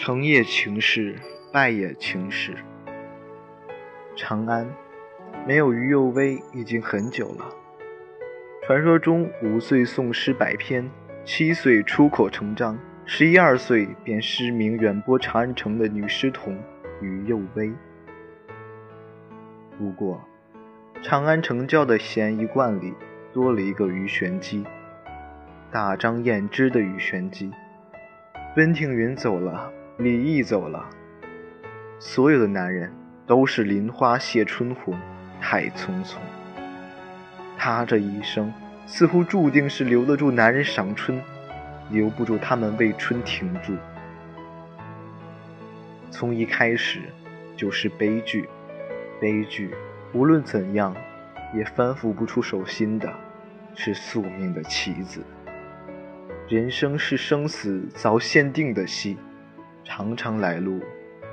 成也情事，败也情事。长安没有于右威已经很久了。传说中，五岁诵诗百篇，七岁出口成章，十一二岁便诗名远播长安城的女诗童于右威。不过，长安城郊的咸宜观里多了一个鱼玄机，大张燕之的鱼玄机。温庭筠走了。李毅走了，所有的男人都是林花谢春红，太匆匆。他这一生似乎注定是留得住男人赏春，留不住他们为春停住。从一开始就是悲剧，悲剧无论怎样也翻覆不出手心的，是宿命的棋子。人生是生死早限定的戏。常常来路，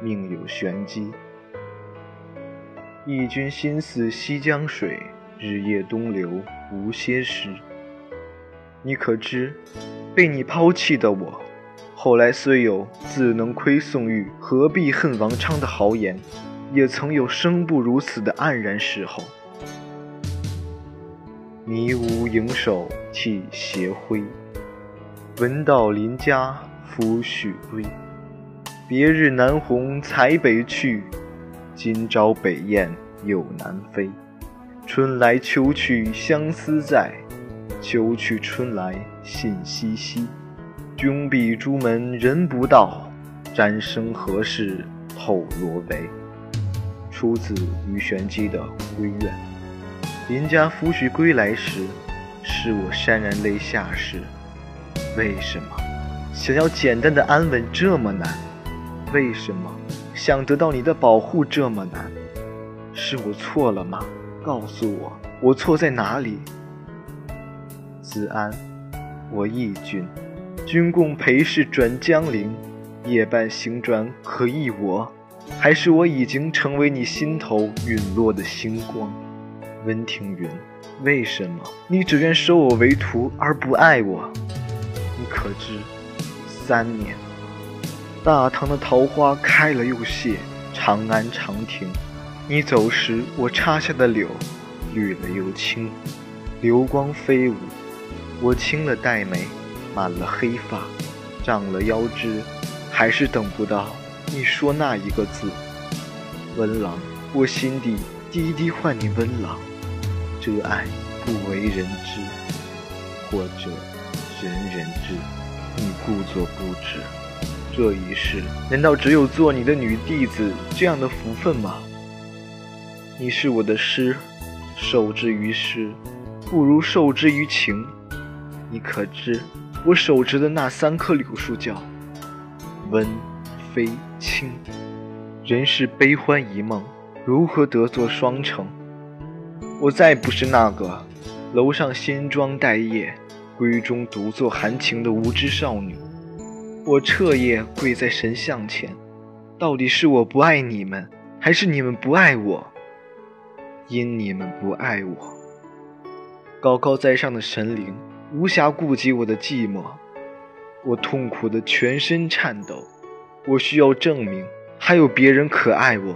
命有玄机。忆君心似西江水，日夜东流无歇时。你可知，被你抛弃的我，后来虽有“自能窥宋玉，何必恨王昌”的豪言，也曾有生不如死的黯然时候。迷雾盈手泣斜晖，闻道邻家夫婿归。别日南鸿采北去，今朝北雁又南飞。春来秋去相思在，秋去春来信息稀。君闭朱门人不到，瞻生何事透罗帷。出自鱼玄机的《闺怨》。邻家夫婿归来时，是我潸然泪下时。为什么想要简单的安稳这么难？为什么想得到你的保护这么难？是我错了吗？告诉我，我错在哪里？子安，我忆君，君共陪侍转江陵，夜半行转可忆我，还是我已经成为你心头陨落的星光？温庭筠，为什么你只愿收我为徒而不爱我？你可知，三年。大唐的桃花开了又谢，长安长亭，你走时我插下的柳，绿了又青，流光飞舞。我青了黛眉，满了黑发，长了腰肢，还是等不到你说那一个字。温郎，我心底滴滴唤你温郎，这爱不为人知，或者人人知，你故作不知。这一世，难道只有做你的女弟子这样的福分吗？你是我的师，受之于师，不如受之于情。你可知，我手执的那三棵柳树叫温、飞、青。人世悲欢一梦，如何得做双成？我再不是那个楼上新妆待业，闺中独坐含情的无知少女。我彻夜跪在神像前，到底是我不爱你们，还是你们不爱我？因你们不爱我，高高在上的神灵无暇顾及我的寂寞，我痛苦的全身颤抖。我需要证明，还有别人可爱我。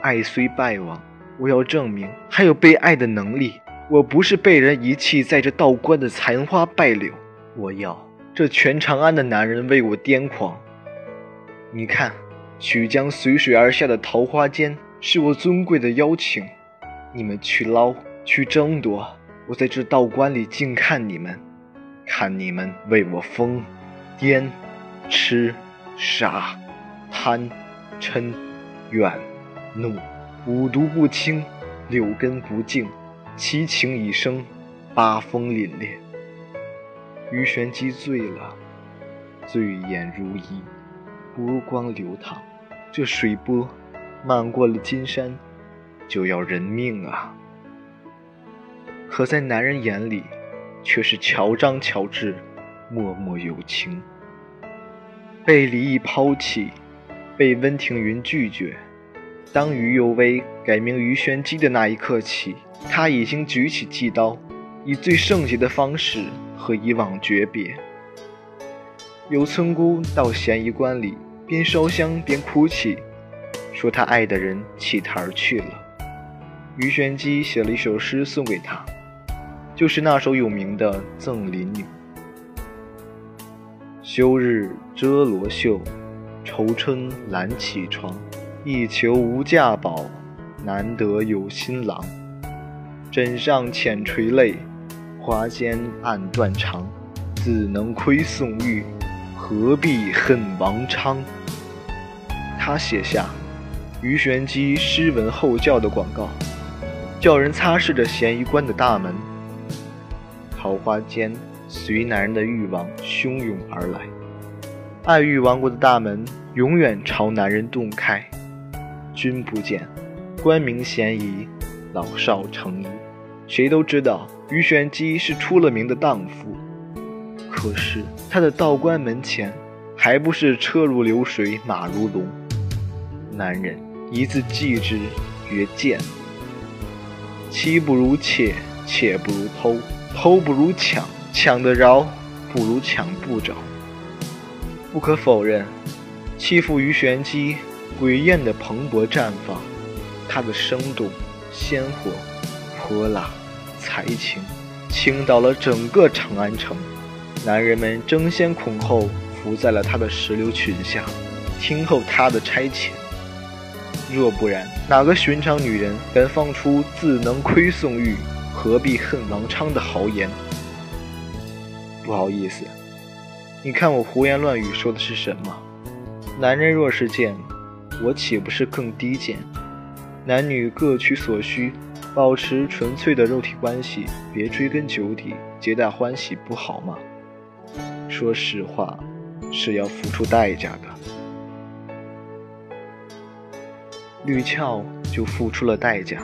爱虽败亡，我要证明还有被爱的能力。我不是被人遗弃在这道观的残花败柳。我要。这全长安的男人为我癫狂。你看，曲江随水而下的桃花间，是我尊贵的邀请。你们去捞，去争夺，我在这道观里静看你们，看你们为我疯、癫、痴、傻、贪、嗔、怨、怒，五毒不清，六根不净，七情已生，八风凛冽。于玄机醉了，醉眼如一，波光流淌。这水波漫过了金山，就要人命啊！可在男人眼里，却是乔张乔志，默默有情。被李毅抛弃，被温庭筠拒绝。当于右威改名于玄机的那一刻起，他已经举起剃刀，以最圣洁的方式。和以往诀别。有村姑到咸宜观里边烧香边哭泣，说他爱的人弃他而去了。鱼玄机写了一首诗送给他，就是那首有名的《赠邻女》：休日遮罗袖，愁春懒起床。一求无价宝，难得有新郎。枕上浅垂泪，花间暗断肠。自能窥宋玉，何必恨王昌？他写下鱼玄机诗文后教的广告，叫人擦拭着咸鱼关的大门。桃花间随男人的欲望汹涌而来，爱欲王国的大门永远朝男人洞开。君不见，官民咸宜，老少成衣。谁都知道于玄机是出了名的荡妇，可是他的道观门前，还不是车如流水马如龙？男人一字记之，曰贱。妻不如妾，妾不如偷，偷不如抢，抢得着不如抢不着。不可否认，欺负于玄机。鬼艳的蓬勃绽放，他的生动、鲜活、泼辣、才情，倾倒了整个长安城。男人们争先恐后伏在了他的石榴裙下，听候他的差遣。若不然，哪个寻常女人敢放出“自能窥宋玉，何必恨王昌”的豪言？不好意思，你看我胡言乱语说的是什么？男人若是贱。我岂不是更低贱？男女各取所需，保持纯粹的肉体关系，别追根究底，皆大欢喜，不好吗？说实话，是要付出代价的。吕俏就付出了代价，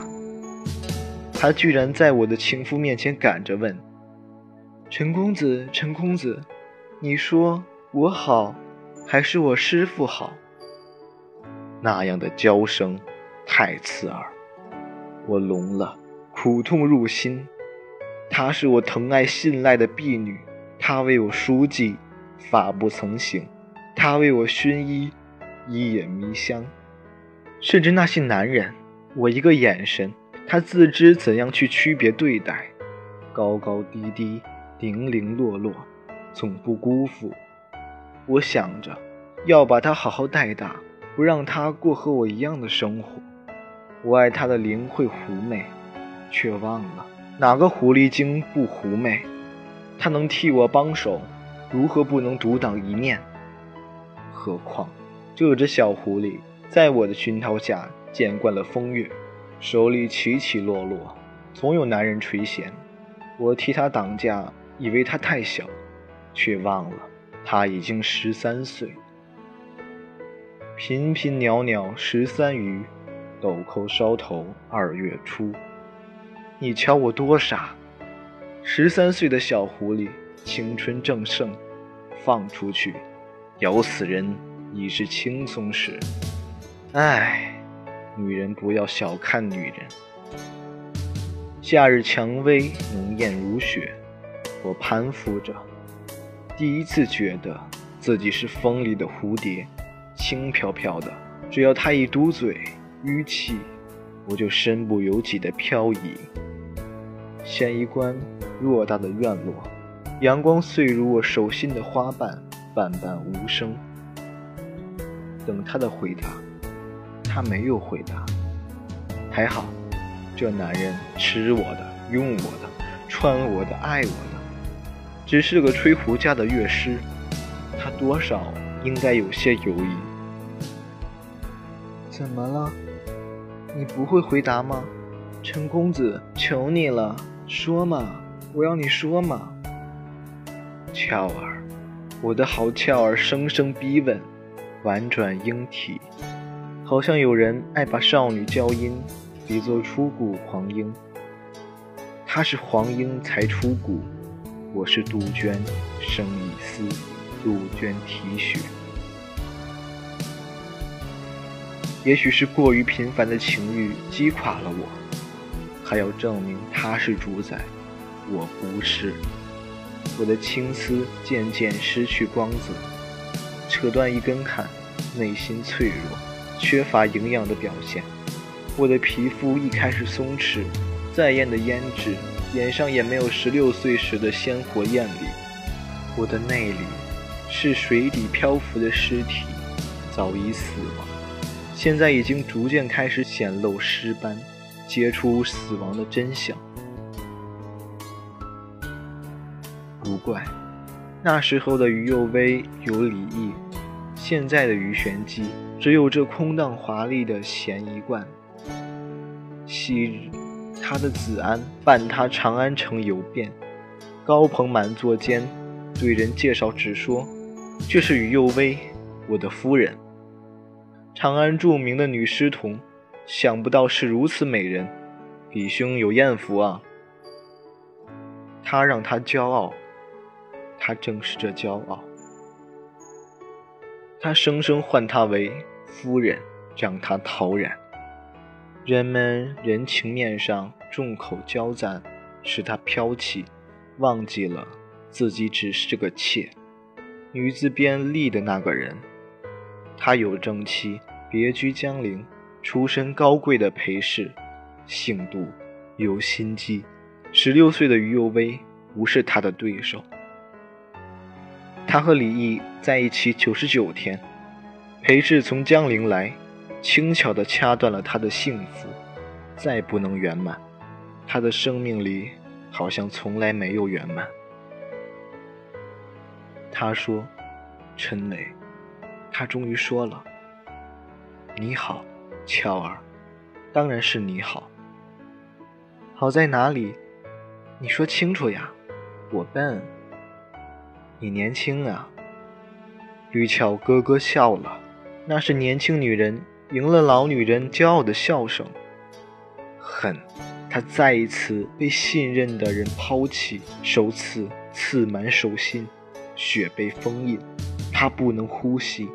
他居然在我的情夫面前赶着问：“陈公子，陈公子，你说我好，还是我师父好？”那样的娇声太刺耳，我聋了，苦痛入心。她是我疼爱信赖的婢女，她为我梳髻，发不曾醒；她为我熏衣，衣也迷香。甚至那些男人，我一个眼神，他自知怎样去区别对待，高高低低，零零落落，总不辜负。我想着要把她好好带大。不让他过和我一样的生活。我爱他的灵慧狐媚，却忘了哪个狐狸精不狐媚。他能替我帮手，如何不能独挡一面？何况这只小狐狸在我的熏陶下见惯了风月，手里起起落落，总有男人垂涎。我替他挡架，以为他太小，却忘了他已经十三岁。频频袅袅十三余，豆蔻梢头二月初。你瞧我多傻！十三岁的小狐狸，青春正盛，放出去，咬死人已是轻松事。唉，女人不要小看女人。夏日蔷薇浓艳如雪，我攀附着，第一次觉得自己是风里的蝴蝶。轻飘飘的，只要他一嘟嘴，淤气，我就身不由己的漂移。咸宜关偌大的院落，阳光碎如我手心的花瓣，瓣瓣无声。等他的回答，他没有回答。还好，这男人吃我的，用我的，穿我的，爱我的，只是个吹胡家的乐师，他多少。应该有些犹豫。怎么了？你不会回答吗？陈公子，求你了，说嘛！我要你说嘛！俏儿，我的好俏儿，声声逼问，婉转莺啼，好像有人爱把少女娇音比作出谷黄莺。她是黄莺才出谷，我是杜鹃生一丝。杜鹃啼血，也许是过于频繁的情欲击垮了我，还要证明他是主宰，我不是。我的青丝渐渐失去光泽，扯断一根坎，内心脆弱、缺乏营养的表现。我的皮肤一开始松弛，再艳的胭脂，脸上也没有十六岁时的鲜活艳丽。我的内里是水底漂浮的尸体，早已死亡，现在已经逐渐开始显露尸斑，揭出死亡的真相。不怪，那时候的于右威有礼义，现在的于玄机只有这空荡华丽的咸一贯。昔日，他的子安伴他长安城游遍，高朋满座间，对人介绍只说：“这是与右威，我的夫人。”长安著名的女诗童，想不到是如此美人。李兄有艳福啊！他让他骄傲，他正是这骄傲。他生生唤她为夫人，让她陶然。人们人情面上众口交赞，使他飘起，忘记了自己只是个妾。女字边立的那个人，他有正妻，别居江陵，出身高贵的裴氏，性妒，有心机。十六岁的于右威不是他的对手。他和李毅在一起九十九天，裴氏从江陵来。轻巧地掐断了他的幸福，再不能圆满。他的生命里好像从来没有圆满。他说：“陈磊，他终于说了，你好，巧儿，当然是你好。好在哪里？你说清楚呀。我笨，你年轻啊。”绿俏咯咯笑了，那是年轻女人。赢了老女人骄傲的笑声。恨，他再一次被信任的人抛弃，首次刺满手心，血被封印，他不能呼吸。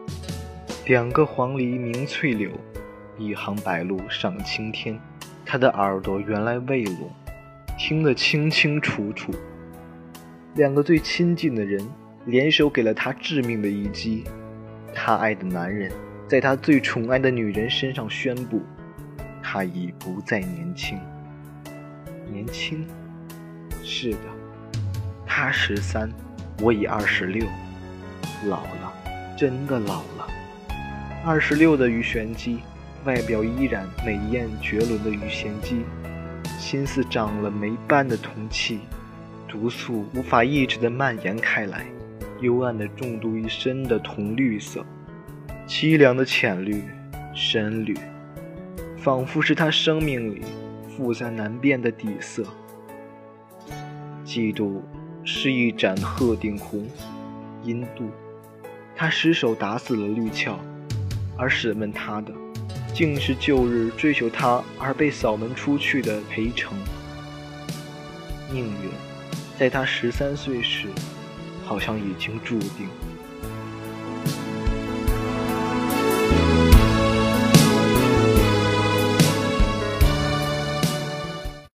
两个黄鹂鸣翠柳，一行白鹭上青天。他的耳朵原来未聋，听得清清楚楚。两个最亲近的人联手给了他致命的一击。他爱的男人。在他最宠爱的女人身上宣布，他已不再年轻。年轻，是的，他十三，我已二十六，老了，真的老了。二十六的于玄机，外表依然美艳绝伦的于玄机，心思长了霉斑的铜器，毒素无法抑制的蔓延开来，幽暗的中毒一身的铜绿色。凄凉的浅绿、深绿，仿佛是他生命里复杂难辨的底色。嫉妒是一盏鹤顶红，阴妒，他失手打死了绿俏，而审问他的，竟是旧日追求他而被扫门出去的裴成。命运，在他十三岁时，好像已经注定。